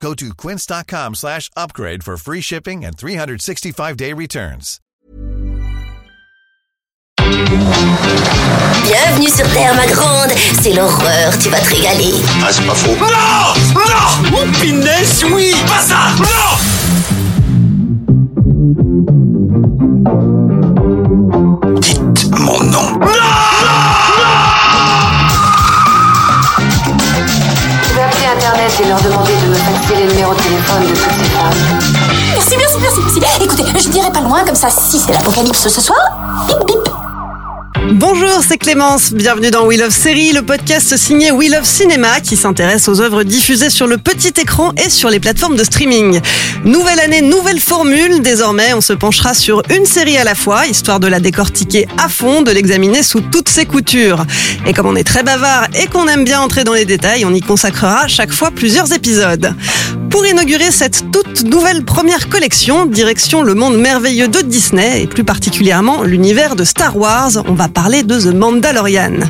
Go to quince.com slash upgrade for free shipping and 365-day returns. Bienvenue sur Terre, ma grande. C'est l'horreur, tu vas te régaler. Ah, c'est pas faux. Non Non Oh, punaise, oui Pas ça Non Dites mon nom. Je vais appeler Internet et leur demander faxer les numéros de téléphone de toutes ces femmes. Merci, merci, merci, merci. Écoutez, je dirai pas loin, comme ça, si c'est l'apocalypse ce soir, bip bip. Bonjour, c'est Clémence. Bienvenue dans We Love Série, le podcast signé We Love Cinéma qui s'intéresse aux œuvres diffusées sur le petit écran et sur les plateformes de streaming. Nouvelle année, nouvelle formule. Désormais, on se penchera sur une série à la fois, histoire de la décortiquer à fond, de l'examiner sous toutes ses coutures. Et comme on est très bavard et qu'on aime bien entrer dans les détails, on y consacrera chaque fois plusieurs épisodes. Pour inaugurer cette toute nouvelle première collection, direction le monde merveilleux de Disney et plus particulièrement l'univers de Star Wars, on va parler de The Mandalorian.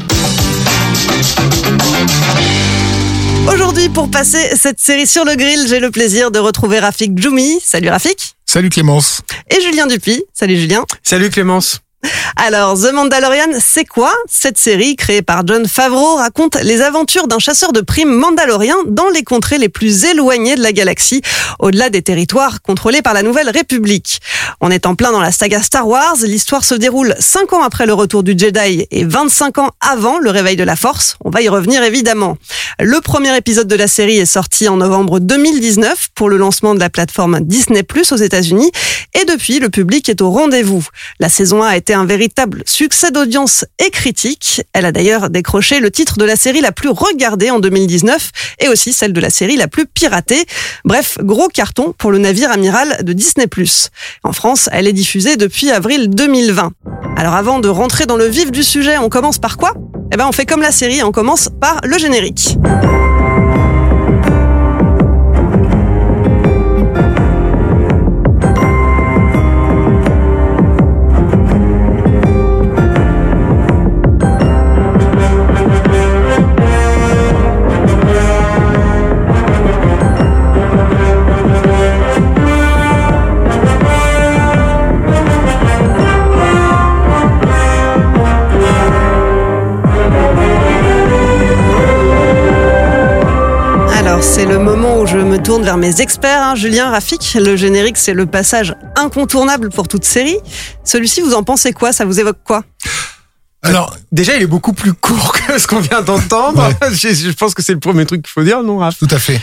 Aujourd'hui, pour passer cette série sur le grill, j'ai le plaisir de retrouver Rafik Djoumi. Salut Rafik. Salut Clémence. Et Julien Dupuis. Salut Julien. Salut Clémence. Alors, The Mandalorian, c'est quoi Cette série, créée par John Favreau, raconte les aventures d'un chasseur de primes mandalorien dans les contrées les plus éloignées de la galaxie, au-delà des territoires contrôlés par la Nouvelle République. On est en plein dans la saga Star Wars, l'histoire se déroule 5 ans après le retour du Jedi et 25 ans avant le réveil de la Force. On va y revenir évidemment. Le premier épisode de la série est sorti en novembre 2019 pour le lancement de la plateforme Disney Plus aux États-Unis et depuis, le public est au rendez-vous. La saison 1 a été un véritable succès d'audience et critique. Elle a d'ailleurs décroché le titre de la série la plus regardée en 2019 et aussi celle de la série la plus piratée. Bref, gros carton pour le navire amiral de Disney+. En France, elle est diffusée depuis avril 2020. Alors avant de rentrer dans le vif du sujet, on commence par quoi? Eh ben on fait comme la série, on commence par le générique. Alors c'est le moment où je me tourne vers mes experts, hein. Julien, Rafik. Le générique, c'est le passage incontournable pour toute série. Celui-ci, vous en pensez quoi? Ça vous évoque quoi? Alors, Déjà, il est beaucoup plus court que ce qu'on vient d'entendre. je, je pense que c'est le premier truc qu'il faut dire, non, Raph tout à fait.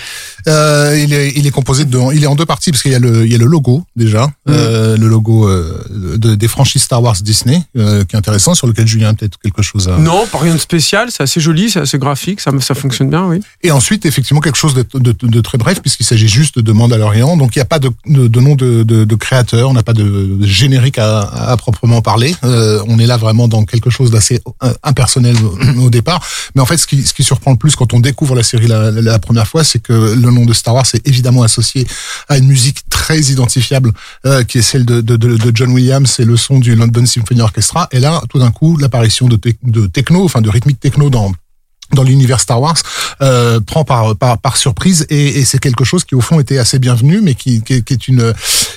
Euh, il, est, il est composé de, il est en deux parties parce qu'il y a le, il y a le logo déjà, euh, le logo euh, de, des franchises Star Wars Disney, euh, qui est intéressant, sur lequel Julien a peut-être quelque chose à. Non, pas rien de spécial. C'est assez joli, c'est assez graphique, ça, ça fonctionne bien, oui. Et ensuite, effectivement, quelque chose de, de, de très bref puisqu'il s'agit juste de Mandalorian. Donc, il n'y a pas de, de, nom de, créateur, on n'a pas de, de générique à, à proprement parler. Euh, on est là vraiment dans quelque chose d'assez euh, impersonnel au, départ. Mais en fait, ce qui, ce qui surprend le plus quand on découvre la série la, la, première fois, c'est que le nom de Star Wars est évidemment associé à une musique très identifiable, euh, qui est celle de, de, de, John Williams et le son du London Symphony Orchestra. Et là, tout d'un coup, l'apparition de, de techno, enfin de rythmique techno dans dans l'univers Star Wars euh, prend par, par par surprise et, et c'est quelque chose qui au fond était assez bienvenu mais qui, qui, qui est une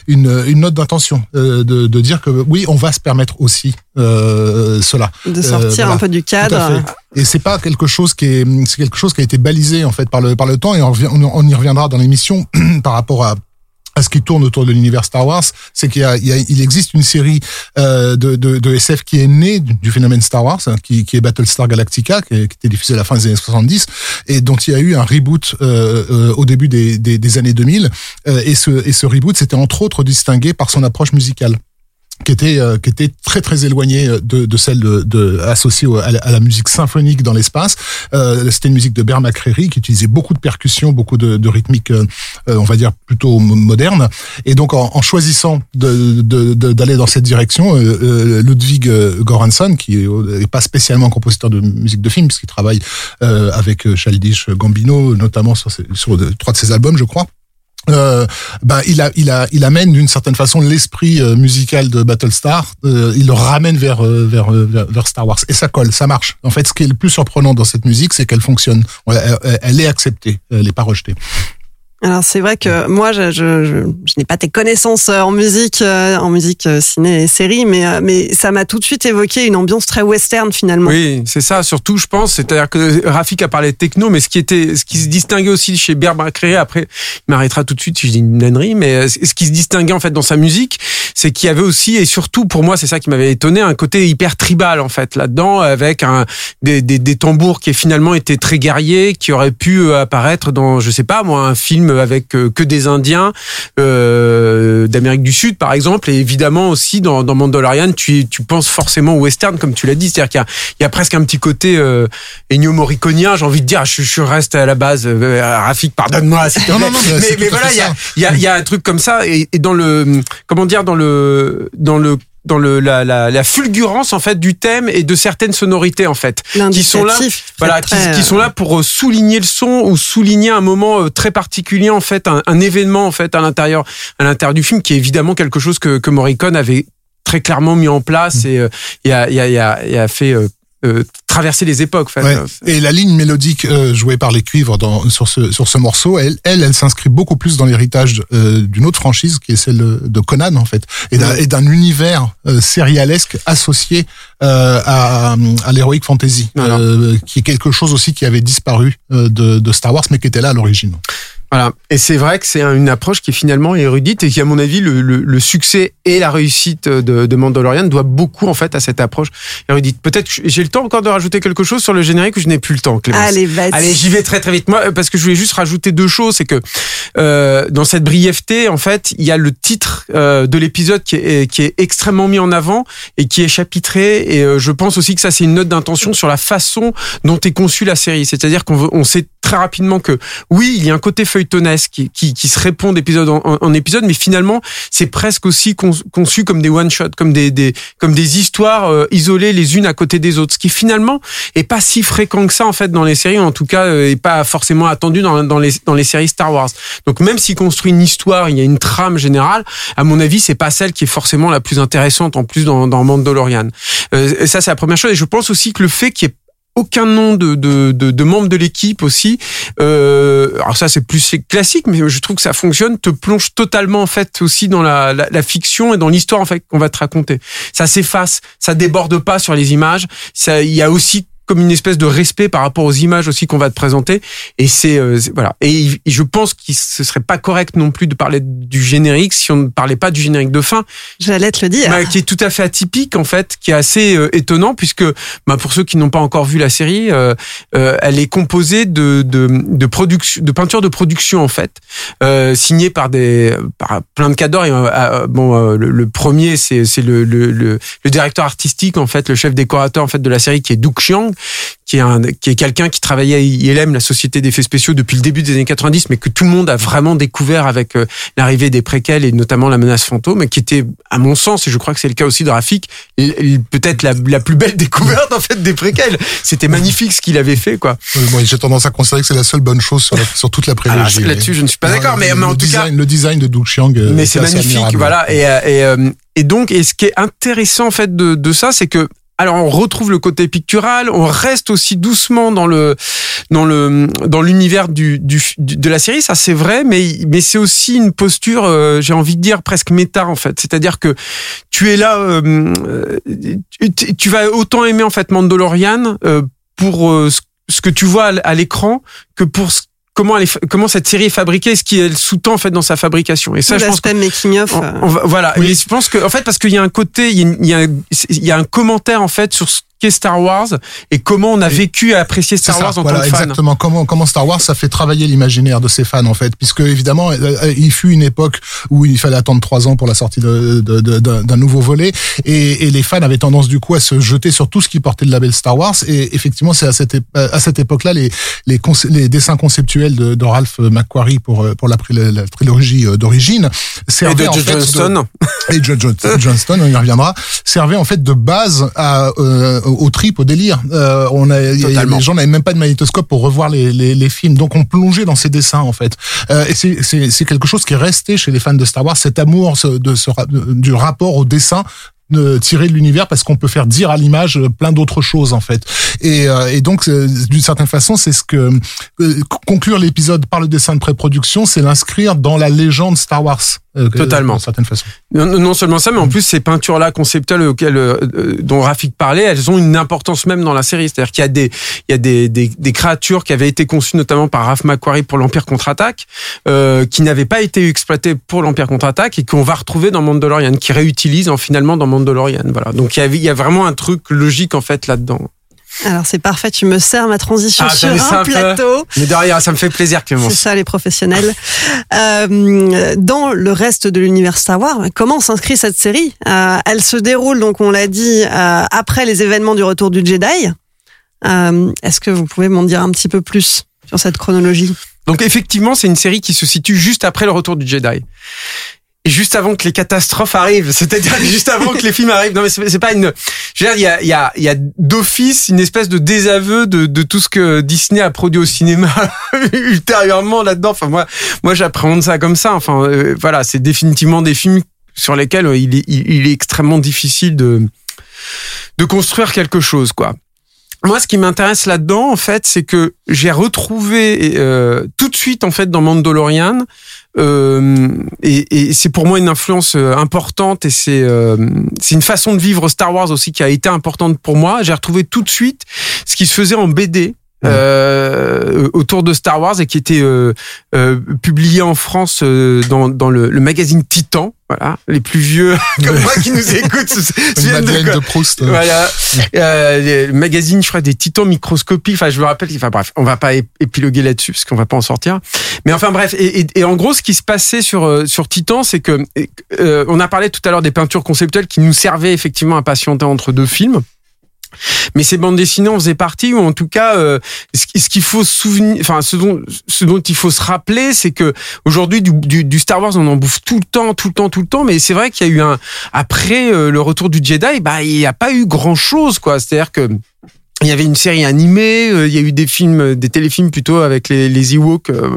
une, une note d'intention euh, de, de dire que oui on va se permettre aussi euh, cela De sortir voilà. un peu du cadre. Et c'est pas quelque chose qui est, c'est quelque chose qui a été balisé en fait par le par le temps et on, on y reviendra dans l'émission par rapport à à ce qui tourne autour de l'univers Star Wars, c'est qu'il y a, il y a- il existe une série euh, de, de, de SF qui est née du, phénomène Star Wars, hein, qui, qui est Battlestar Galactica, qui, était diffusée à la fin des années 70, et dont il y a eu un reboot euh, euh, au début des, des, des années 2000. Euh, et, ce, et ce reboot s'était entre autres distingué par son approche musicale qui était euh, qui était très très éloignée de, de celle de, de associée à la, musique symphonique dans l'espace. Euh, C'était une musique de Bert McCreary qui utilisait beaucoup de percussions, beaucoup de, de rythmiques, euh, euh, on va dire plutôt mo- modernes. Et donc en, en choisissant de- de- de- d'aller dans cette direction, euh, euh, Ludwig euh, Göransson, qui n'est pas spécialement compositeur de musique de film, puisqu'il travaille euh, avec euh, Childish Gambino, notamment sur, ses- sur trois de ses albums, je crois. Euh, ben il a il a il amène d'une certaine façon l'esprit euh, musical de Battlestar euh, il le ramène vers, euh, vers euh, vers vers Star Wars. Et ça colle ça marche. En fait ce qui est le plus surprenant dans cette musique c'est qu'elle fonctionne. Elle est acceptée elle n'est pas rejetée Alors c'est vrai que moi je, je, n'ai pas tes connaissances euh, en musique, euh, en musique euh, ciné et série, mais mais ça m'a tout de suite évoqué une ambiance très western finalement. Oui, c'est ça. Surtout, je pense, c'est-à-dire que Rafik a parlé de techno, mais ce qui était, ce qui se distinguait aussi chez Bert Cré, après, il m'arrêtera tout de suite si je dis une nannerie, mais ce qui se distinguait en fait dans sa musique, c'est qu'il y avait aussi, et surtout pour moi, c'est ça qui m'avait étonné, un côté hyper tribal en fait là-dedans, avec des, des, des tambours qui finalement étaient très guerriers, qui auraient pu apparaître dans, je sais pas moi, un film avec euh, que des Indiens euh, d'Amérique du Sud par exemple, et évidemment aussi dans, dans Mandalorian, tu, tu penses forcément au western comme tu l'as dit, c'est-à-dire qu'il y a, il y a presque un petit côté euh, Ennio Morriconien, j'ai envie de dire, je, je reste à la base, euh, Rafik, pardonne-moi, Non, non, non, mais mais, voilà, il y a, y, a, y a un truc comme ça, et, et dans le, comment dire, dans le, dans le dans le la, la, la fulgurance en fait du thème et de certaines sonorités en fait qui sont là voilà qui, sont là pour euh, souligner le son ou souligner un moment euh, très particulier en fait un, un événement en fait à l'intérieur à l'intérieur du film qui est évidemment quelque chose que que Morricone avait très clairement mis en place et euh, et a, et a, et a, et a fait euh, euh, traverser les époques. en fait. Ouais. Et la ligne mélodique euh, jouée par les cuivres dans, sur ce sur ce morceau, elle, elle, elle s'inscrit beaucoup plus dans l'héritage euh, d'une autre franchise qui est celle de Conan en fait, et d'un univers euh, sérialesque associé euh, à, à l'heroic fantasy, Voilà. euh, qui est quelque chose aussi qui avait disparu euh, de, de Star Wars, mais qui était là à l'origine. Voilà. Et c'est vrai que c'est un- une approche qui est finalement érudite et qui, à mon avis, le, le, le succès et la réussite de, de Mandalorian doit beaucoup en fait à cette approche érudite. Peut-être que j'ai le temps encore de rajouter quelque chose sur le générique ou je n'ai plus le temps, Clémence? Allez, vas-y. Allez, j'y vais très très vite. Moi, parce que je voulais juste rajouter deux choses, c'est que euh, dans cette brièveté, en fait, il y a le titre euh, de l'épisode qui est, qui est extrêmement mis en avant et qui est chapitré. Et euh, je pense aussi que ça, c'est une note d'intention sur la façon dont est conçue la série. C'est-à-dire qu'on on sait très rapidement que oui, il y a un côté qui, qui, qui se répond d'épisode en, en- épisode, mais finalement, c'est presque aussi con- conçu comme des one shot, comme des, des comme des histoires euh, isolées les unes à côté des autres, ce qui finalement est pas si fréquent que ça en fait dans les séries, en tout cas, euh, est pas forcément attendu dans, dans les dans les séries Star Wars. Donc même s'il construit une histoire, il y a une trame générale, à mon avis, c'est pas celle qui est forcément la plus intéressante en plus dans, dans Mandalorian. Euh, ça, c'est la première chose. Et je pense aussi que le fait qu'il y ait aucun nom de, de, de, de membres de l'équipe aussi. Euh, alors ça c'est plus classique, mais je trouve que ça fonctionne, te plonge totalement en fait aussi dans la, la, la fiction et dans l'histoire en fait qu'on va te raconter. Ça s'efface, ça déborde pas sur les images. Il y a aussi comme une espèce de respect par rapport aux images aussi qu'on va te présenter et c'est euh, voilà et, je pense qu'il ce serait pas correct non plus de parler du générique si on ne parlait pas du générique de fin J'allais te le dire. bah, qui est tout à fait atypique en fait, qui est assez euh, étonnant puisque bah, pour ceux qui n'ont pas encore vu la série, euh, euh, elle est composée de de de production, de peinture de production en fait, euh, signée par des par plein de cadors. Et, bon, le, le premier c'est c'est le, le le le directeur artistique en fait, le chef décorateur en fait de la série qui est Doug Chiang qui est un qui est quelqu'un qui travaillait à ILM, la société d'effets spéciaux depuis le début des années 90, mais que tout le monde a vraiment découvert avec euh, l'arrivée des préquels et notamment la menace fantôme, et qui était, à mon sens, et je crois que c'est le cas aussi de Rafik, peut-être la, la plus belle découverte en fait des préquels. C'était magnifique ce qu'il avait fait, quoi. J'ai tendance à considérer que c'est la seule bonne chose sur, la- sur toute la Alors, prélogie. là-dessus, je ne suis pas d'accord, mais, en tout cas, design, le design de Doug Chiang, mais c'est magnifique, admirable. voilà. Et, euh, et, euh, et donc, et ce qui est intéressant en fait de, de ça, c'est que alors on retrouve le côté pictural, on reste aussi doucement dans le dans le dans l'univers du, du de la série, ça c'est vrai, mais mais c'est aussi une posture, euh, j'ai envie de dire presque méta en fait. C'est-à-dire que tu es là, euh, euh, tu, vas autant aimer en fait Mandalorian euh, pour euh, ce, que tu vois à l'écran que pour ce- comment elle est, comment cette série est fabriquée, ce qui elle sous-tend en fait dans sa fabrication. Et ça, je pense que making of. on- on va- voilà. Et je pense que, en fait, parce qu'il y a un côté, il y a, il y a un commentaire en fait sur ce qu'est Star Wars et comment on a vécu à apprécier Star ça, Wars en voilà, tant que fan. exactement. Comment comment Star Wars ça fait travailler l'imaginaire de ses fans en fait, puisque évidemment euh, euh, il fut une époque où il fallait attendre trois ans pour la sortie de- de- de- d'un d'un nouveau volet et, et les fans avaient tendance du coup à se jeter sur tout ce qui portait le label Star Wars et effectivement c'est à cette ép- à cette époque-là les les, les dessins conceptuels de, Ralph McQuarrie pour euh, pour la, la- la trilogie euh, d'origine Et de Joe Johnston. et John- Johnston, on y reviendra, servait en fait de base à, euh, au trip, au délire. Euh, on a, y a- les gens n'avaient même pas de magnétoscope pour revoir les, les, les films, donc on plongeait dans ces dessins en fait. Euh, et c'est- quelque chose qui est resté chez les fans de Star Wars, cet amour ce- de ce, du rapport au dessin de tiré de l'univers parce qu'on peut faire dire à l'image euh, plein d'autres choses en fait et, euh, et donc euh, d'une certaine façon c'est ce que euh, conclure l'épisode par le dessin de pré-production c'est l'inscrire dans la légende Star Wars Totalement. d'une certaine façon Non, non seulement ça, mais en plus ces peintures-là conceptuelles auxquelles euh, euh, dont Rafik parlait, elles ont une importance même dans la série. C'est-à-dire qu'il y a des il y a des, des, des créatures qui avaient été conçues notamment par Ralph McQuarrie pour l'Empire contre-attaque, euh, qui n'avaient pas été exploitées pour l'Empire contre-attaque et qu'on va retrouver dans Mandalorian, qui réutilisent en, finalement dans Mandalorian. Voilà. Donc il y a, il y a vraiment un truc logique en fait là-dedans. Alors c'est parfait, tu me sers ma transition Ah, sur un peu plateau. Mais derrière, ça me fait plaisir, C'est Clémence. ça les professionnels. Euh, dans le reste de l'univers Star Wars, comment s'inscrit cette série? Euh, Elle se déroule, donc on l'a dit, euh, après les événements du retour du Jedi. Euh, Est-ce que vous pouvez m'en dire un petit peu plus sur cette chronologie? Donc effectivement, c'est une série qui se situe juste après le retour du Jedi. Juste avant que les catastrophes arrivent, c'est-à-dire juste avant que les films arrivent. Non mais c'est pas une. Il y a, y a, y a d'office une espèce de désaveu de, de tout ce que Disney a produit au cinéma ultérieurement là-dedans. Enfin moi, moi j'appréhende ça comme ça. Enfin euh, voilà, c'est définitivement des films sur lesquels euh, il est, il est extrêmement difficile de de construire quelque chose quoi. Moi, ce qui m'intéresse là-dedans, en fait, c'est que j'ai retrouvé euh, tout de suite, en fait, dans Mandalorian, euh, et, et c'est pour moi une influence euh, importante, et c'est euh, c'est une façon de vivre Star Wars aussi qui a été importante pour moi. J'ai retrouvé tout de suite ce qui se faisait en BD. Euh, autour de Star Wars et qui était euh, euh, publié en France euh, dans, dans le, le magazine Titan. Voilà, les plus vieux comme moi qui nous écoutent Une de Madeleine quoi. de Proust. euh, Voilà. Euh, le magazine, je crois, des titans microscopiques. Enfin, je me rappelle. Enfin, bref, on va pas ép- épiloguer là-dessus parce qu'on va pas en sortir. Mais enfin, bref. Et, et- et en gros, ce qui se passait sur euh, sur Titan, c'est que euh, on a parlé tout à l'heure des peintures conceptuelles qui nous servaient effectivement à patienter entre deux films. Mais ces bandes dessinées en faisaient partie, ou en tout cas, euh, ce qui- ce qu'il faut souvenir, enfin, ce dont, ce dont il faut se rappeler, c'est que aujourd'hui, du, du, du Star Wars, on en bouffe tout le temps, tout le temps, tout le temps. Mais c'est vrai qu'il y a eu un après euh, le retour du Jedi, bah, il n'y a pas eu grand chose, quoi. C'est-à-dire que il y avait une série animée, euh, il y a eu des films, des téléfilms plutôt avec les, les Ewoks euh,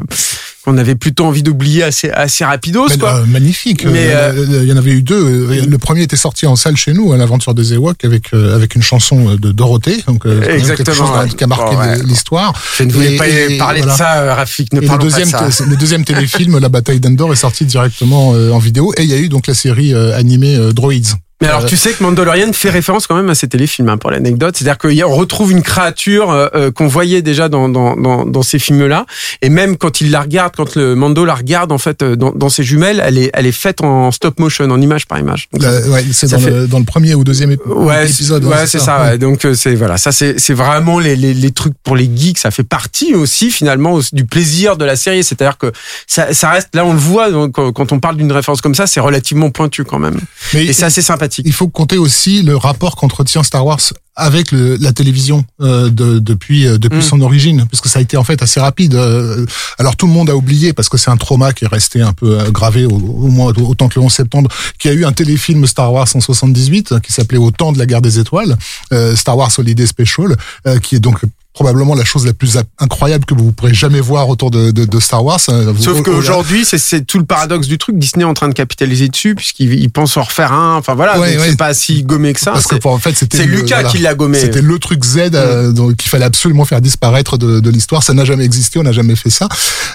qu'on avait plutôt envie d'oublier assez, assez rapidos, Mais, quoi. euh, magnifique. Mais, Euh, Il y en avait eu deux. Le premier était sorti en salle chez nous, à l'aventure des Ewoks, avec euh, avec une chanson de Dorothée, donc euh, Exactement, qui a marqué Bon, ouais. l'histoire. Je ne voulais Et- pas et- parler voilà. de ça, Rafik, ne Et le deuxième, pas de ça. le deuxième téléfilm, La bataille d'Endor, est sorti directement en vidéo. Et il y a eu donc la série animée Droids. Mais alors, Euh, tu sais que Mandalorian fait référence quand même à ces téléfilms, hein, pour l'anecdote. C'est-à-dire qu'on retrouve une créature euh, euh, qu'on voyait déjà dans, dans, dans, dans ces films-là. Et même quand il la regarde, quand le Mando la regarde, en fait, euh, dans, dans ses jumelles, elle est, elle est faite en stop motion, en image par image. La- ouais, c'est dans, fait- le, dans le premier ou deuxième ép- Ouais, épisode. ouais, c'est ça. ouais. ouais. Donc c'est voilà, ça c'est vraiment les, les les trucs pour les geeks. Ça fait partie aussi finalement aussi du plaisir de la série. C'est-à-dire que ça ça reste là on le voit donc, quand quand on parle d'une référence comme ça, c'est relativement pointu quand même. Mais Et c'est assez sympathique. Il faut compter aussi le rapport qu'entretient Star Wars avec le, la télévision euh, de, depuis euh, depuis Mm. son origine, parce que ça a été en fait assez rapide. Euh, Alors tout le monde a oublié parce que c'est un trauma qui est resté un peu euh, gravé au, au moins autant que le 11 septembre, qu'il y a eu un téléfilm Star Wars en 78 euh, qui s'appelait Au temps de la guerre des étoiles, euh, Star Wars Holiday Special, euh, qui est donc probablement la chose la plus incroyable que vous pourrez jamais voir autour de, de, de Star Wars. Euh, vous- Sauf au- qu'aujourd'hui, c'est c'est tout le paradoxe du truc. Disney est en train de capitaliser dessus puisqu'il il pense en refaire un. Enfin voilà, Ouais, ouais. c'est pas si gommé que ça. parce que C'est pour- en fait c'était c'est Lucas voilà. qui l'a gommé. C'était le truc Z euh, donc, qu'il fallait absolument faire disparaître de, de l'histoire. Ça n'a jamais existé, on n'a jamais fait ça.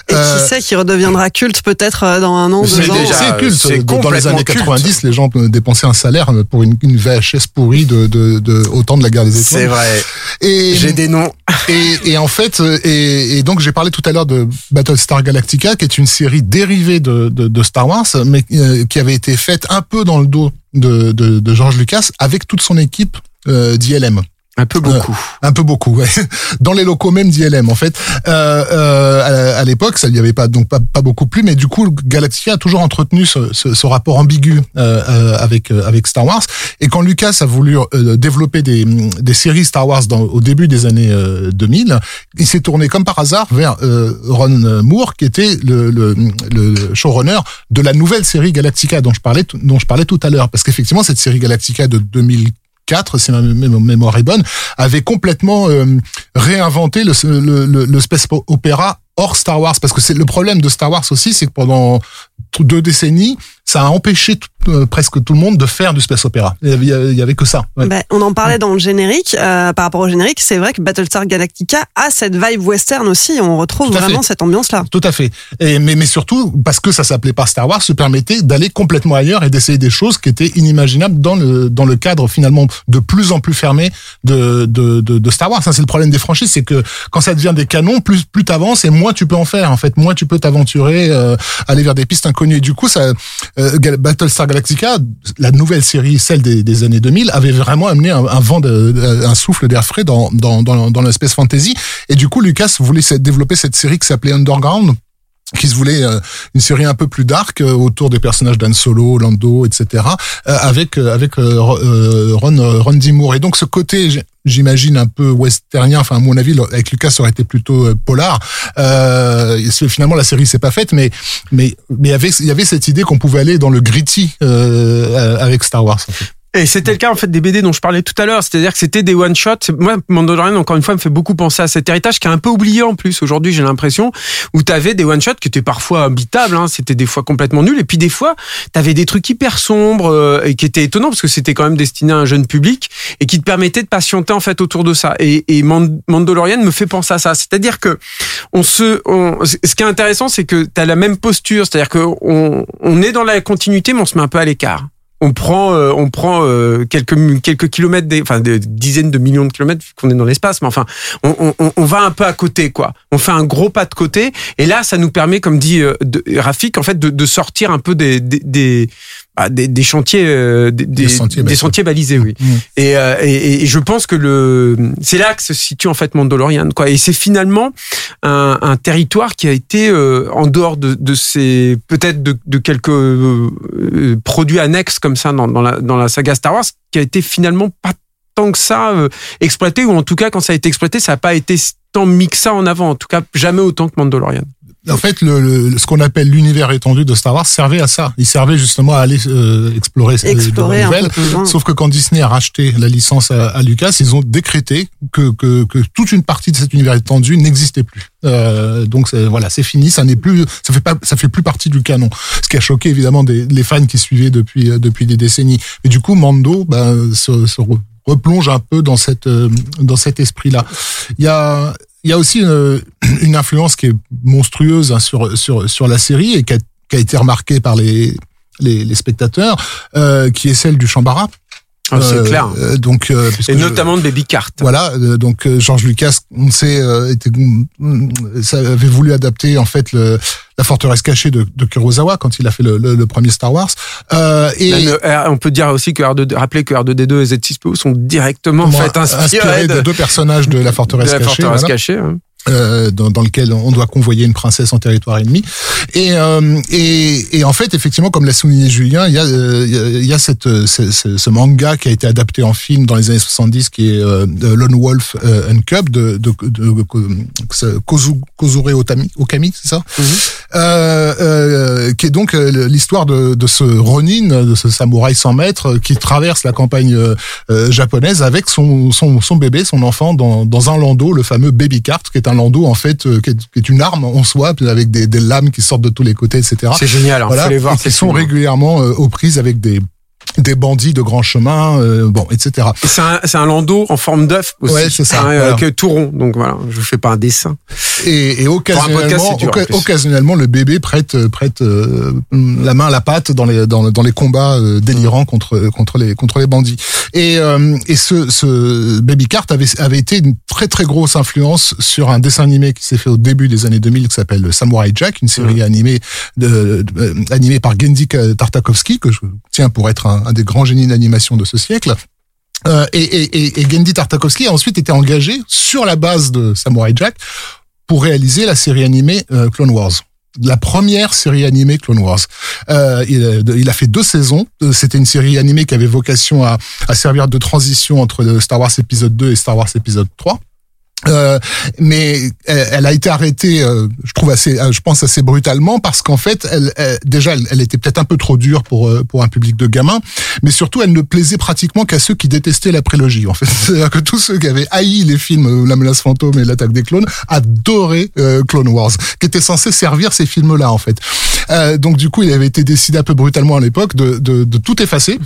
Et Euh, qui sait qui redeviendra culte peut-être euh, dans un an, C'est deux ans déjà- c'est culte. c'est Dans les années culte. 90, les gens dépensaient un salaire pour une, une VHS pourrie de, de, de autant de la guerre des C'est étoiles. vrai. Et, J'ai des noms. Et, et en fait, euh, et, et donc j'ai parlé tout à l'heure de Battlestar Galactica, qui est une série dérivée de, de, de Star Wars, mais euh, qui avait été faite un peu dans le dos de, de, de George Lucas avec toute son équipe euh, d'ILM. Un peu beaucoup. Un peu beaucoup, ouais. Dans les locaux même d'ILM, en fait. Euh, euh, à, à l'époque, ça n'y avait pas donc pas, pas beaucoup plus, mais du coup, Galactica a toujours entretenu ce, ce, ce rapport ambigu euh, euh, avec euh, avec Star Wars. Et quand Lucas a voulu euh, développer des, des séries Star Wars dans, au début des années euh, 2000, il s'est tourné comme par hasard vers euh, Ron Moore, qui était le, le, le showrunner de la nouvelle série Galactica dont je parlais dont je parlais tout à l'heure, parce qu'effectivement cette série Galactica de 2000 4, si ma mé- mémoire est bonne, avait complètement euh, réinventé le, le, le, space opéra hors Star Wars. Parce que c'est le problème de Star Wars aussi, c'est que pendant deux décennies, ça a empêché tout- euh, presque tout le monde de faire du space opéra. Il y avait, il y avait que ça. Ouais. Ben, on en parlait dans le générique. euh, par rapport au générique, c'est vrai que Battlestar Galactica a cette vibe western aussi. On retrouve vraiment fait. cette ambiance-là. Tout à fait. Et, mais, mais surtout, parce que ça s'appelait pas Star Wars, se permettait d'aller complètement ailleurs et d'essayer des choses qui étaient inimaginables dans le, dans le cadre finalement de plus en plus fermé de, de, de, de Star Wars. Ça, c'est le problème des franchises, c'est que quand ça devient des canons, plus, plus t'avances et moins tu peux en faire. En fait, moins tu peux t'aventurer, euh, aller vers des pistes inconnues. Et du coup, ça, euh, Battlestar Galactica, la nouvelle série, celle des, années 2000, avait vraiment amené un, vent, de, un souffle d'air frais dans, dans, dans, dans fantasy. Et du coup, Lucas voulait développer cette série qui s'appelait Underground qui se voulait euh, une série un peu plus dark euh, autour des personnages d'Han Solo, Lando, etc. euh, avec euh, avec euh, euh, Ron Ron D. Et donc ce côté, j'imagine un peu westernien. Enfin, à mon avis, avec Lucas, ça aurait été plutôt polar. Euh, finalement, la série s'est pas faite, mais mais mais il y avait cette idée qu'on pouvait aller dans le gritty euh, avec Star Wars. en fait. Et c'était le cas en fait des BD dont je parlais tout à l'heure, c'est-à-dire que c'était des one shots. Moi, Mandalorian encore une fois me fait beaucoup penser à cet héritage qui est un peu oublié en plus aujourd'hui, j'ai l'impression, où t'avais des one shots qui étaient parfois habitables, hein, c'était des fois complètement nul, et puis des fois t'avais des trucs hyper sombres euh, et qui étaient étonnants parce que c'était quand même destiné à un jeune public et qui te permettaient de patienter en fait autour de ça. Et, et Mand- Mandalorian me fait penser à ça, c'est-à-dire que on se, on, ce qui est intéressant, c'est que t'as la même posture, c'est-à-dire que on, on est dans la continuité, mais on se met un peu à l'écart on prend euh, on prend euh, quelques quelques kilomètres des enfin des dizaines de millions de kilomètres qu'on est dans l'espace mais enfin on, on, va un peu à côté quoi. On fait un gros pas de côté et là ça nous permet comme dit euh, Rafik en fait de, de sortir un peu des, bah, des, des chantiers euh, des, des, sentiers des sentiers balisés oui. Mm. et, euh, et, et je pense que le c'est là que se situe en fait Mandalorian quoi. Et c'est finalement un, un territoire qui a été euh, en dehors de, de ces peut-être de, de quelques euh, euh, produits annexes comme ça dans, dans, la, dans la saga Star Wars qui a été finalement pas tant que ça euh, exploité ou en tout cas quand ça a été exploité ça n'a pas été tant mis que ça en avant. En tout cas jamais autant que Mandalorian En fait, le, le- ce qu'on appelle l'univers étendu de Star Wars servait à ça. Il servait justement à aller euh, explorer, Explorer de nouvelles. Sauf que quand Disney a racheté la licence à, à Lucas, ils ont décrété que, que, que toute une partie de cet univers étendu n'existait plus. Euh, donc voilà, c'est fini, ça n'est plus, ça fait pas, ça fait plus partie du canon. Ce qui a choqué évidemment des, les fans qui suivaient depuis euh, depuis des décennies. Et du coup, Mando ben, se, se re- replonge un peu dans cette euh, dans cet esprit-là. Il y a il y a aussi une, une influence qui est monstrueuse hein, sur sur sur la série et qui a, été remarquée par les les, les spectateurs, euh, qui est celle du Chambara. Ah, c'est Euh, clair euh, donc, euh, et je- notamment de Baby Cart voilà, euh, donc euh, George Lucas, on sait, euh, était, mm, ça avait voulu adapter en fait le, la forteresse cachée de, de Kurosawa quand il a fait le, le, le premier Star Wars. Euh, et on peut dire aussi que R2, rappeler que R2D2 et Z6PO sont directement en fait inspirés inspiré de, de deux personnages de la de forteresse la cachée. forteresse voilà. cachée. hein. Euh, dans, dans lequel on doit convoyer une princesse en territoire ennemi. Et, euh, et, et en fait, effectivement, comme l'a souligné Julien, il y a, euh, il y a- il y a cette, euh, ce, ce- ce manga qui a été adapté en film dans les années 70, qui est euh, Lone Wolf euh, and Cub de, de, de, de Kozu- Kozure Otami, Okami, c'est ça? Euh, euh, Qui est donc l'histoire de, de ce Ronin, de ce samouraï sans maître, qui traverse la campagne japonaise avec son, son, son bébé, son enfant, dans, dans un landau, le fameux baby cart, qui est un landau en fait, euh, qui, est, une arme en soi, avec des, des lames qui sortent de tous les côtés, etc. C'est génial, hein, Voilà, faut les voir. qui sont films. régulièrement euh, aux prises avec des des bandits de grand chemin, euh, bon, etc. Et C'est un, un landau en forme d'œuf aussi. Ouais, c'est ça, Hein, voilà. Avec euh, tout rond. Donc voilà, je vous fais pas un dessin. Et, et podcast, occasionnellement, dur, oca- occasionnellement, le bébé prête prête euh, la main à la pâte dans les dans, dans les combats euh, délirants contre contre les contre les bandits. Et euh, et ce ce Baby Cart avait avait été une très très grosse influence sur un dessin animé qui s'est fait au début des années 2000 qui s'appelle Samurai Jack, une série animée de, de- euh, animée par Gendy Tartakovsky que je tiens pour être un, un des grands génies d'animation de ce siècle. Euh, et, et, Gendy Tartakovsky a ensuite été engagé sur la base de Samurai Jack pour réaliser la série animée euh, Clone Wars la première série animée Clone Wars. Euh, il, a fait deux saisons. C'était une série animée qui avait vocation à, à servir de transition entre Star Wars épisode 2 et Star Wars épisode 3. Euh, mais elle, a été arrêtée, euh, je trouve assez, euh, je pense assez brutalement parce qu'en fait, elle, déjà, elle, était peut-être un peu trop dure pour pour un public de gamins, mais surtout, elle ne plaisait pratiquement qu'à ceux qui détestaient la prélogie. En fait, c'est-à-dire que tous ceux qui avaient haï les films La menace fantôme et l'attaque des clones adoraient Clone Wars, qui était censé servir ces films-là en fait. donc du coup, il avait été décidé un peu brutalement à l'époque de, de, de tout effacer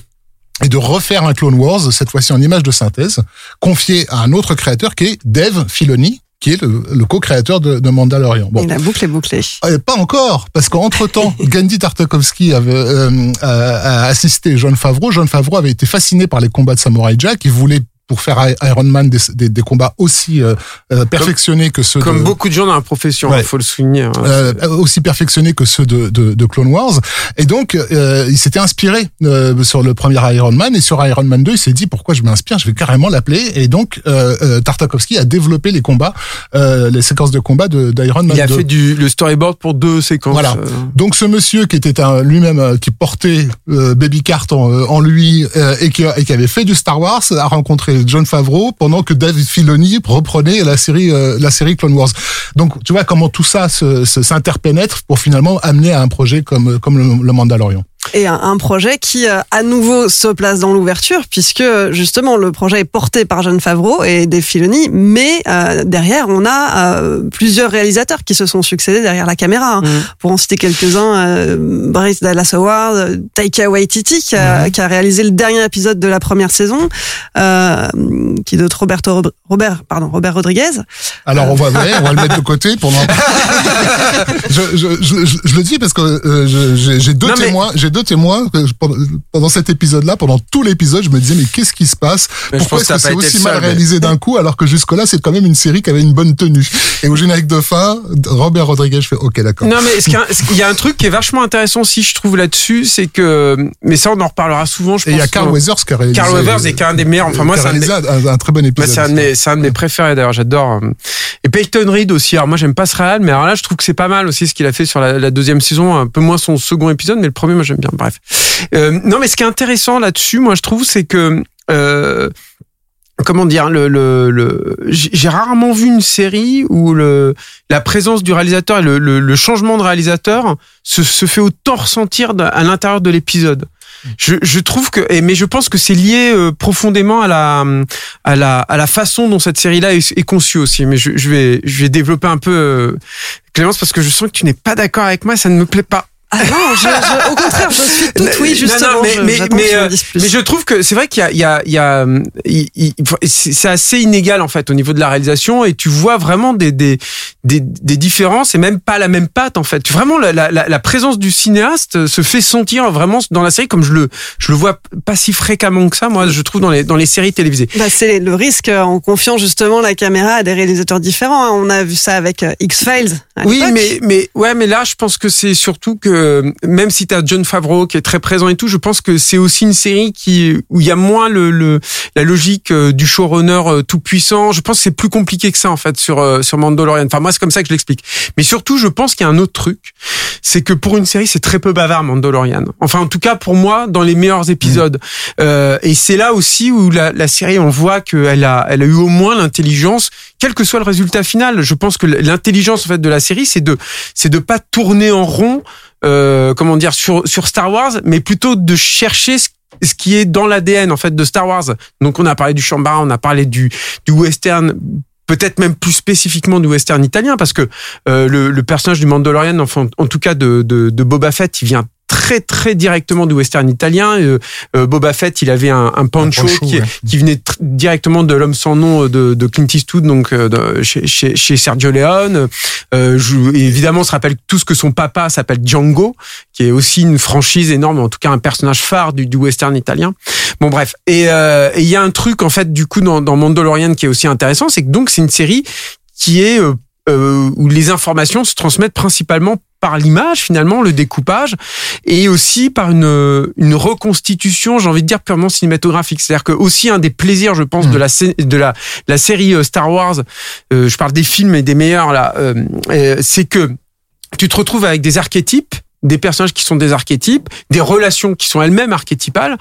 et de refaire un Clone Wars, cette fois-ci en image de synthèse, confié à un autre créateur qui est Dave Filoni, qui est le, le co-créateur de, de, Mandalorian. Bon. La boucle est bouclée. Euh, pas encore, parce qu'entre-temps, Gandhi Tartakovsky avait euh, a assisté John Favreau. John Favreau avait été fasciné par les combats de Samurai Jack. Il voulait pour faire Iron Man des, des, des combats aussi euh, euh perfectionnés que ceux comme beaucoup de gens dans la profession, il faut le souligner. Hein, euh, aussi perfectionnés que ceux de, de, de Clone Wars. Et donc, euh, il s'était inspiré euh, sur le premier Iron Man et sur Iron Man 2, il s'est dit pourquoi je m'inspire, je vais carrément l'appeler. Et donc, Tartakovsky a développé les combats, les séquences de combat d'Iron Man 2. Il a fait du, le storyboard pour deux séquences. Voilà. Donc, ce monsieur qui était lui-même qui portait Baby Cart en, en lui et qui, et qui avait fait du Star Wars a rencontré John Favreau pendant que David Filoni reprenait la série euh, la série Clone Wars. Donc tu vois comment tout ça s'interpénètre se, pour finalement amener à un projet comme comme le Mandalorian et un, projet qui euh, à nouveau se place dans l'ouverture puisque justement le projet est porté par John Favreau et des Filoni mais euh, derrière on a euh, plusieurs réalisateurs qui se sont succédés derrière la caméra hein. mm. pour en citer quelques-uns euh, Bryce Dallas Howard Taika Waititi qui a, mm. qui a, réalisé le dernier épisode de la première saison qui est d'autre Roberto Robert pardon Robert Rodriguez alors on va on va le mettre de côté pour je, je, je, je, le dis parce que j'ai deux témoins j'ai deux témoins pendant cet épisode-là, pendant tout l'épisode, je me disais mais qu'est-ce qui se passe Pourquoi est-ce que c'est aussi mal réalisé d'un coup alors que jusque-là c'est quand même une série qui avait une bonne tenue Et au générique de fin, Robert Rodriguez, je fais ok d'accord. Non mais il y a un truc qui est vachement intéressant aussi je trouve là-dessus, c'est que mais ça on en reparlera souvent. Je et il y a Carl Weathers qui a réalisé. Carl Weathers est un des meilleurs. Enfin moi c'est un, un, très bon épisode. C'est un, un, de mes préférés d'ailleurs, j'adore. Et Peyton Reed aussi. Alors moi j'aime pas ce réal, mais alors là je trouve que c'est pas mal aussi ce qu'il a fait sur la, la, deuxième saison, un peu moins son second épisode, mais le premier moi j'aime Bref. Euh, non, mais ce qui est intéressant là-dessus, moi, je trouve, c'est que euh, comment dire le, le, j'ai rarement vu une série où le la présence du réalisateur et le, le, changement de réalisateur se, se fait autant ressentir à l'intérieur de l'épisode. Je, je, trouve que mais je pense que c'est lié euh, profondément à la à la à la façon dont cette série là est, conçue aussi mais je, vais je vais développer un peu Clémence parce que je sens que tu n'es pas d'accord avec moi ça ne me plaît pas ah non, je, je, au contraire, je suis toute oui, justement. mais, mais, mais, euh, mais, je trouve que c'est vrai qu'il y a, il y a, il il, c'est assez inégal en fait au niveau de la réalisation et tu vois vraiment des, des, des, des différences et même pas la même patte en fait. Vraiment, la, la, la, présence du cinéaste se fait sentir vraiment dans la série comme je le, je le vois pas si fréquemment que ça. Moi, je trouve dans les, dans les séries télévisées. Bah, c'est le risque en confiant justement la caméra à des réalisateurs différents. Hein. On a vu ça avec euh, X-Files. Oui, mais, mais, ouais, mais là, je pense que c'est surtout que euh, même si tu as John Favreau qui est très présent et tout, je pense que c'est aussi une série qui où il y a moins le, le la logique euh, du showrunner euh, tout puissant. Je pense que c'est plus compliqué que ça en fait sur sur Mandalorian. Enfin moi c'est comme ça que je l'explique. Mais surtout je pense qu'il y a un autre truc, c'est que pour une série c'est très peu bavard Mandalorian. Enfin en tout cas pour moi dans les meilleurs épisodes. Mmh. Euh, et c'est là aussi où la, la série on voit qu'elle a elle a eu au moins l'intelligence quel que soit le résultat final. Je pense que l'intelligence en fait de la série c'est de c'est de pas tourner en rond euh, comment dire sur sur Star Wars, mais plutôt de chercher ce ce qui est dans l'ADN en fait de Star Wars. Donc on a parlé du Chambara, on a parlé du du western peut-être même plus spécifiquement du western italien parce que euh, le, le, personnage du Mandalorian enfin en tout cas de, de, de Boba Fett il vient très très directement du western italien. Euh, euh, Boba Fett, il avait un, un pancho, qui, qui, venait directement de l'homme sans nom de, de Clint Eastwood, donc euh, de, chez, chez, chez, Sergio Leone. Euh, je, évidemment, on se rappelle tous que son papa s'appelle Django, qui est aussi une franchise énorme, en tout cas un personnage phare du, du western italien. Bon bref, et il y a un truc en fait du coup dans, dans Mandalorian qui est aussi intéressant, c'est que donc c'est une série qui est où les informations se transmettent principalement par l'image finalement, le découpage, et aussi par une, une reconstitution, j'ai envie de dire purement cinématographique. C'est-à-dire que aussi un des plaisirs, je pense, de la sé- de la la série euh, Star Wars, euh, je parle des films et des meilleurs là, euh, euh, c'est que tu te retrouves avec des archétypes des personnages qui sont des archétypes, des relations qui sont elles-mêmes archétypales,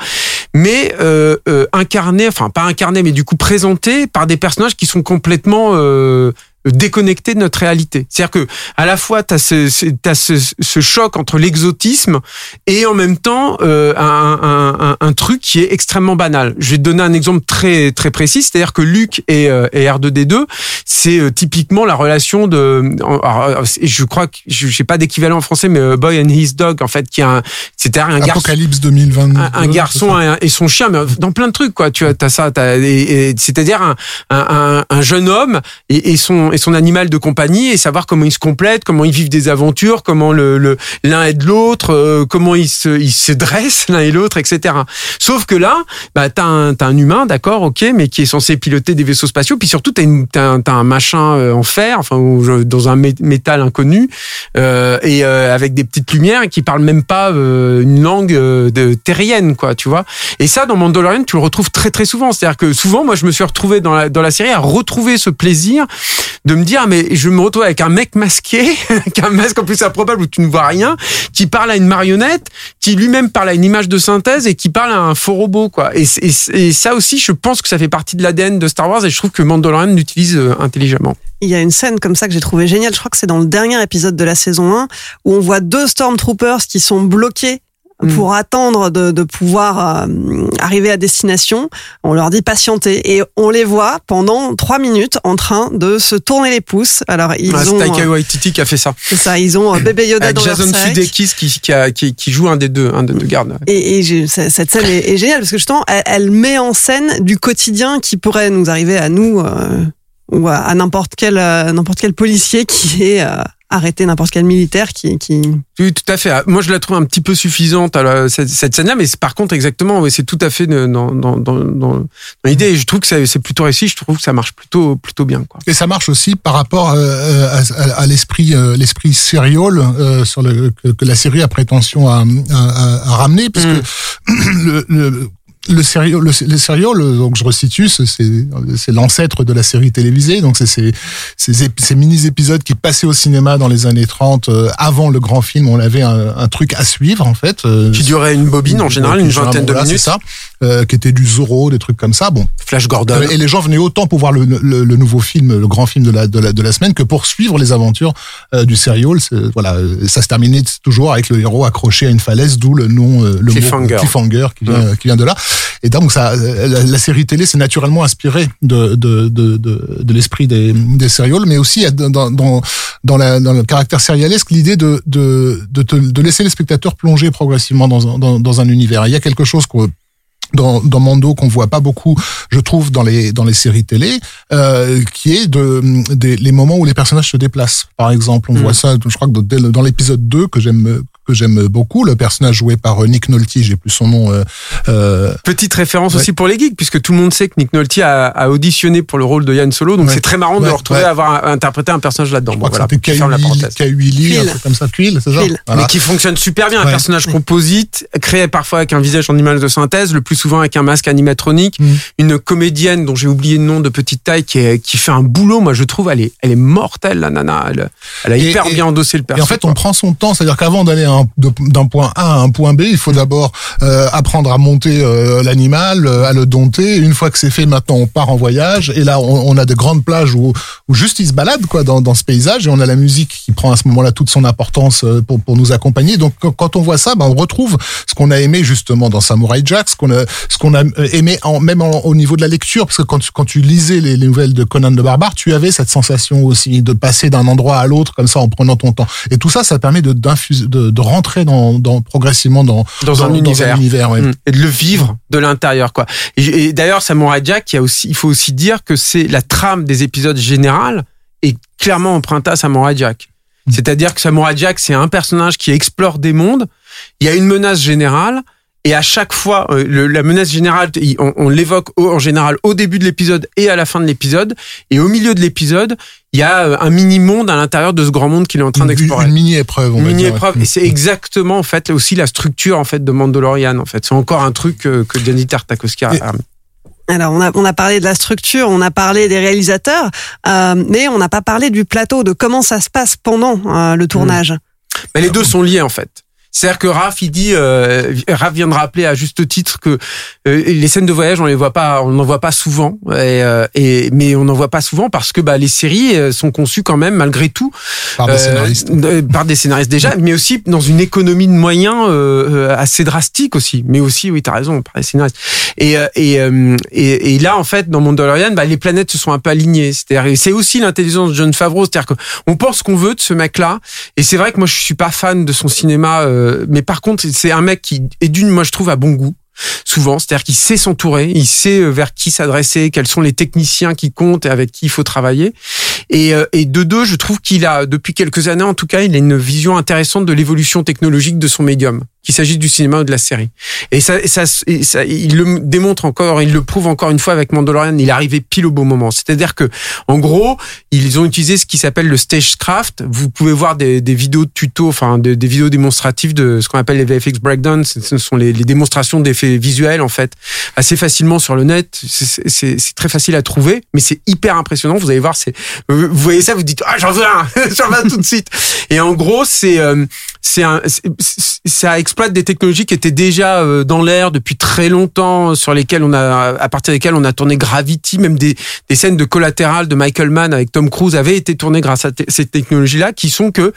mais euh, euh, incarnées, enfin pas incarnées, mais du coup présentées par des personnages qui sont complètement euh, déconnectés de notre réalité. C'est-à-dire que à la fois tu as ce, ce- t'as ce, ce choc entre l'exotisme et en même temps euh, un, un, un, truc qui est extrêmement banal. Je vais te donner un exemple très très précis, c'est-à-dire que Luc et, euh, et R2D2, c'est euh, typiquement la relation de, alors, euh, je crois que je sais pas d'équivalent en français, mais euh, Boy and His Dog en fait, qui est un, c'était un garçon Apocalypse 2022. un, un garçon et, et son chien, mais dans plein de trucs, quoi. Tu as, t'as ça, t'as, et- et c'est-à-dire un, un, un- un jeune homme et, et son et son animal de compagnie et savoir comment ils se complètent, comment ils vivent des aventures, comment le le- l'un aide l'autre, euh, comment ils se ils se dressent l'un et l'autre, etc. Sauf que là, bah t'as un t'as un humain, d'accord, ok, mais qui est censé piloter des vaisseaux spatiaux, puis surtout t'as une t'as un, machin euh, en fer, enfin dans un mé- métal inconnu euh, et euh, avec des petites lumières et qui parlent même pas euh, une langue euh, de terrienne quoi tu vois et ça dans Mandalorian tu le retrouves très très souvent c'est à dire que souvent moi je me suis retrouvé dans la dans la série à retrouver ce plaisir de me dire mais je me retrouve avec un mec masqué avec un masque en plus improbable où tu ne vois rien qui parle à une marionnette qui lui-même parle à une image de synthèse et qui parle à un faux robot quoi et, ça aussi je pense que ça fait partie de l'ADN de Star Wars et je trouve que Mandalorian l'utilise euh, intelligemment Il y a une scène comme ça que j'ai trouvé géniale. Je crois que c'est dans le dernier épisode de la saison 1 où on voit deux Stormtroopers qui sont bloqués Mm. pour attendre de, de pouvoir euh, arriver à destination. On leur dit patienter et on les voit pendant trois minutes en train de se tourner les pouces. Alors ils Ah, c'est ont, Taika euh, Waititi qui a fait ça c'est ça, ils ont euh, bébé Yoda avec dans leur Jason sac. Sudeikis qui, qui, a- qui, qui joue un des deux, un des deux gardes. ouais. Et, et cette scène est, est géniale parce que justement, elle, elle met en scène du quotidien qui pourrait nous arriver à nous euh, ou à, à n'importe quel euh, n'importe quel policier qui est euh, arrêté, n'importe quel militaire qui, qui Oui, tout à fait. Ah, Moi, je la trouve un petit peu suffisante à la- cette, cette scène-là, mais par contre, exactement, c'est tout à fait dans, dans, dans, dans, l'idée. Et je trouve que c'est plutôt réussi. Je trouve que ça marche plutôt, plutôt bien. Quoi. Et ça marche aussi par rapport euh, à, à- à l'esprit euh, l'esprit serial euh, sur le que, que la série a prétention à, à, à- à ramener puisque le, le le serial, le, le serial, donc je resitue, c'est c'est l'ancêtre de la série télévisée, donc c'est ces, ces, ép- ces mini épisodes qui passaient au cinéma dans les années 30, euh, avant le grand film, on avait un, un truc à suivre en fait. euh, Qui durait une bobine, en général, une vingtaine de minutes. C'est ça, euh, qui était du Zorro, des trucs comme ça. Bon, Flash Gordon. euh, Et les gens venaient autant pour voir le, le, le nouveau film, le grand film de la, de la, de la semaine, que pour suivre les aventures euh, du serial. Voilà, euh, ça se terminait toujours avec le héros accroché à une falaise, d'où le nom, euh, le Cliffhanger. mot cliffhanger qui vient, qui vient de là. Et donc ça, euh, la, la série télé s'est naturellement inspirée de, de, de, de, de l'esprit des, des serials, mais aussi euh, dans, dans, dans, la, dans le caractère serialesque, l'idée de, de, de, te- de laisser les spectateurs plonger progressivement dans, un- dans, dans un univers. Il y a quelque chose qu'on dans, dans Mando qu'on voit pas beaucoup, je trouve, dans les dans les séries télé, euh, qui est de des, les moments où les personnages se déplacent. Par exemple, on Mm. voit ça, je crois que dès le- dans l'épisode 2 que j'aime que j'aime beaucoup, le personnage joué par euh, Nick Nolte, j'ai plus son nom. Euh, euh, Petite référence Ouais. aussi pour les geeks, puisque tout le monde sait que Nick Nolte a, a auditionné pour le rôle de Yann Solo, donc Ouais. c'est très marrant de le retrouver ouais. avoir interprété un personnage là-dedans. Bon, voilà. K-Willy, un truc comme ça, Quill, c'est ça. Voilà. mais qui fonctionne super bien. Un personnage composite, créé parfois avec un visage en image de synthèse, le plus souvent avec un masque animatronique, Mm. une comédienne dont j'ai oublié le nom de petite taille qui, est, qui fait un boulot. Moi, je trouve, elle est, elle est mortelle, la nana. Elle, elle a Et- hyper et- bien endossé le Et personnage. en fait, on prend son temps, c'est-à-dire qu'avant d'aller à d'un point A à un point B, il faut d'abord euh, apprendre à monter euh, l'animal, euh, à le dompter. Une fois que c'est fait, maintenant on part en voyage. Et là, on, on a de grandes plages où, où juste il se balade quoi dans, dans ce paysage. Et on a la musique qui prend à ce moment-là toute son importance euh, pour, pour nous accompagner. Donc quand- on voit ça, ben, on retrouve ce qu'on a aimé justement dans Samurai Jack, ce qu'on a, ce qu'on a euh, aimé en, même en- au niveau de la lecture, parce que quand tu, quand tu lisais les, les nouvelles de Conan le Barbare, tu avais cette sensation aussi de passer d'un endroit à l'autre comme ça en prenant ton temps. Et tout ça, ça permet de, de, de rentrer dans, dans progressivement dans, Dans un univers. univers, ouais. Mm. et de le vivre de l'intérieur quoi. Et, et d'ailleurs Samurai Jack, il y a aussi, il faut aussi dire que c'est la trame des épisodes générales est clairement empruntée à Samurai Jack. Mm. C'est-à-dire que Samurai Jack, c'est un personnage qui explore des mondes. Il y a une menace générale. Et à chaque fois, euh, le- la menace générale, on, on l'évoque en général au début de l'épisode et à la fin de l'épisode. Et au milieu de l'épisode, il y a euh, un mini-monde à l'intérieur de ce grand monde qu'il est en train d'explorer. une mini épreuve, on Une va mini dire. épreuve. Et c'est exactement, en fait, aussi la structure, en fait, de Mandalorian, en fait. C'est encore un truc euh, que Jenny Tartakovsky a. Et- Alors, on a, on a parlé de la structure, on a parlé des réalisateurs, euh, mais on n'a pas parlé du plateau, de comment ça se passe pendant euh, le tournage. Mais les deux sont liés en fait. C'est-à-dire que Raph, il dit, euh, Raph vient de rappeler à juste titre que euh, les scènes de voyage, on les voit pas, on n'en voit pas souvent, et, euh, et mais on n'en voit pas souvent parce que bah, les séries euh, sont conçues quand même malgré tout Par des euh, scénaristes. par des scénaristes déjà, mais aussi dans une économie de moyens euh, assez drastique aussi, mais aussi oui, t'as raison, par les scénaristes. Et et, et et là en fait dans Mandalorian, bah, les planètes se sont un peu alignées. C'est-à-dire c'est aussi l'intelligence de John Favreau, c'est-à-dire qu'on pense qu'on veut de ce mec-là, et c'est vrai que moi je suis pas fan de son cinéma, euh, mais par contre c'est un mec qui est d'une, moi je trouve à bon goût souvent, c'est-à-dire qu'il sait s'entourer, il sait euh, vers qui s'adresser, quels sont les techniciens qui comptent et avec qui il faut travailler. Et, euh, et de deux, je trouve qu'il a, depuis quelques années en tout cas, il a une vision intéressante de l'évolution technologique de son médium, qu'il s'agisse du cinéma ou de la série. Et ça, ça, ça, il le démontre encore, il le prouve encore une fois avec Mandalorian, il est arrivé pile au bon moment. C'est-à-dire que, en gros, ils ont utilisé ce qui s'appelle le stagecraft. Vous pouvez voir des, vidéos de tutos, enfin de- des vidéos démonstratives de ce qu'on appelle les VFX breakdowns. Ce sont les, démonstrations d'effets visuels en fait, assez facilement sur le net. C'est- très facile à trouver, mais c'est hyper impressionnant. Vous allez voir, c'est vous voyez ça, vous dites ah j'en veux un, j'en veux un tout de suite. Et en gros, c'est euh, c'est- ça exploite des technologies qui étaient déjà euh, dans l'air depuis très longtemps, sur lesquelles on a, à partir desquelles on a tourné Gravity, même des, des scènes de collatéral de Michael Mann avec Tom Cruise avaient été tournées grâce à ces technologies-là, qui sont que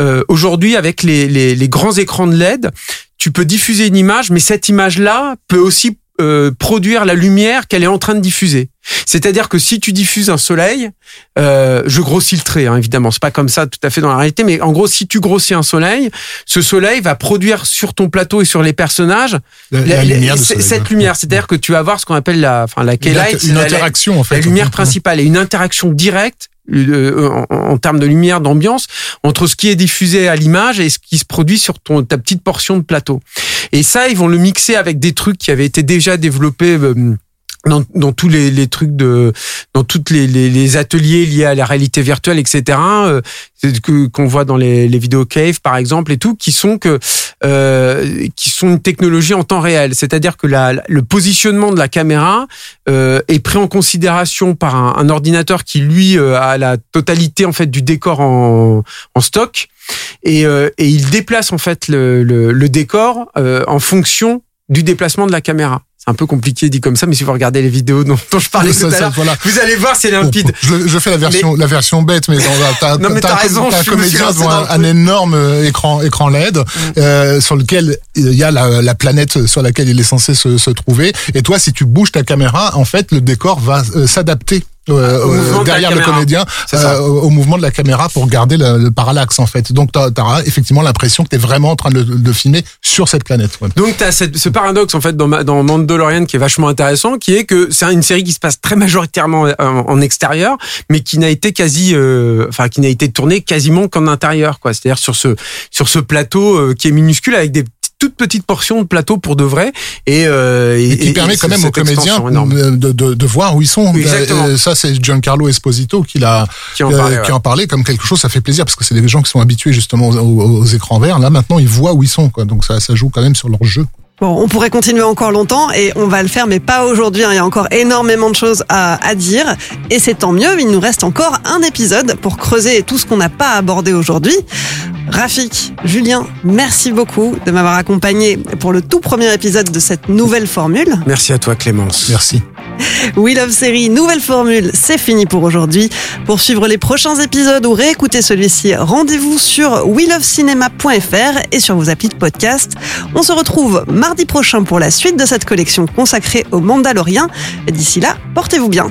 euh, aujourd'hui avec les, les, les grands écrans de LED, tu peux diffuser une image, mais cette image-là peut aussi euh, produire la lumière qu'elle est en train de diffuser. C'est-à-dire que si tu diffuses un soleil, euh, je grossis le trait, hein, évidemment, c'est pas comme ça tout à fait dans la réalité, mais en gros, si tu grossis un soleil, ce soleil va produire sur ton plateau et sur les personnages La, lumière soleil, cette ouais. lumière. C'est-à-dire que tu vas avoir ce qu'on appelle la, enfin, la Une, inter- une interaction, en fait. la lumière principale et une interaction directe en, en termes de lumière d'ambiance entre ce qui est diffusé à l'image et ce qui se produit sur ton ta petite portion de plateau. Et ça, ils vont le mixer avec des trucs qui avaient été déjà développés. euh, dans, dans tous les, les trucs de dans toutes les, les, les ateliers liés à la réalité virtuelle etc euh, que qu'on voit dans les, les vidéos cave par exemple et tout qui sont que euh, qui sont une technologie en temps réel c'est-à-dire que la, le positionnement de la caméra euh, est pris en considération par un, un ordinateur qui lui euh, a la totalité en fait du décor en, en stock et, euh, et il déplace en fait le, le, le décor euh, en fonction du déplacement de la caméra. C'est un peu compliqué dit comme ça, mais si vous regardez les vidéos dont, dont je parlais tout ça, à l'heure, voilà. vous allez voir, c'est limpide. Je, je fais la version, la version bête, mais t'as Non, mais t'as raison, t'as un comédien devant un, énorme euh, écran, écran LED euh, sur lequel il y a la, la planète sur laquelle il est censé se, se trouver. Et toi, si tu bouges ta caméra, en fait, le décor va euh, s'adapter. Euh, Au euh, de derrière le comédien euh, au mouvement de la caméra pour garder le, le parallaxe en fait donc tu auras effectivement l'impression que tu es vraiment en train de, de filmer sur cette planète ouais. Donc t'as cette, ce paradoxe en fait dans, dans Mandalorian qui est vachement intéressant, qui est que c'est une série qui se passe très majoritairement en, en extérieur, mais qui n'a été quasi, euh, enfin qui n'a été tournée quasiment qu'en intérieur, quoi. C'est-à-dire sur ce sur ce plateau euh, qui est minuscule avec des toutes petites portions de plateau pour de vrai et, euh, et qui permet quand même aux comédiens de, de, de voir où ils sont. Exactement. Euh, Ça, c'est Giancarlo Esposito qui l'a Qui en euh, qui en parlait comme quelque chose. Ça fait plaisir parce que c'est des gens qui sont habitués justement aux, aux- aux écrans verts. Là, maintenant, ils voient où ils sont. Quoi. Donc ça, ça joue quand même sur leur jeu. Bon, on pourrait continuer encore longtemps et on va le faire, mais pas aujourd'hui. hein. Il y a encore énormément de choses à, à dire et c'est tant mieux. Il nous reste encore un épisode pour creuser tout ce qu'on n'a pas abordé aujourd'hui. Rafik, Julien, merci beaucoup de m'avoir accompagné pour le tout premier épisode de cette nouvelle formule. Merci à toi Clémence. Merci. We Love Série, nouvelle formule, c'est fini pour aujourd'hui. Pour suivre les prochains épisodes ou réécouter celui-ci, rendez-vous sur welovecinéma.fr et sur vos applis de podcast. On se retrouve mardi prochain pour la suite de cette collection consacrée au Mandaloriens. D'ici là, portez-vous bien.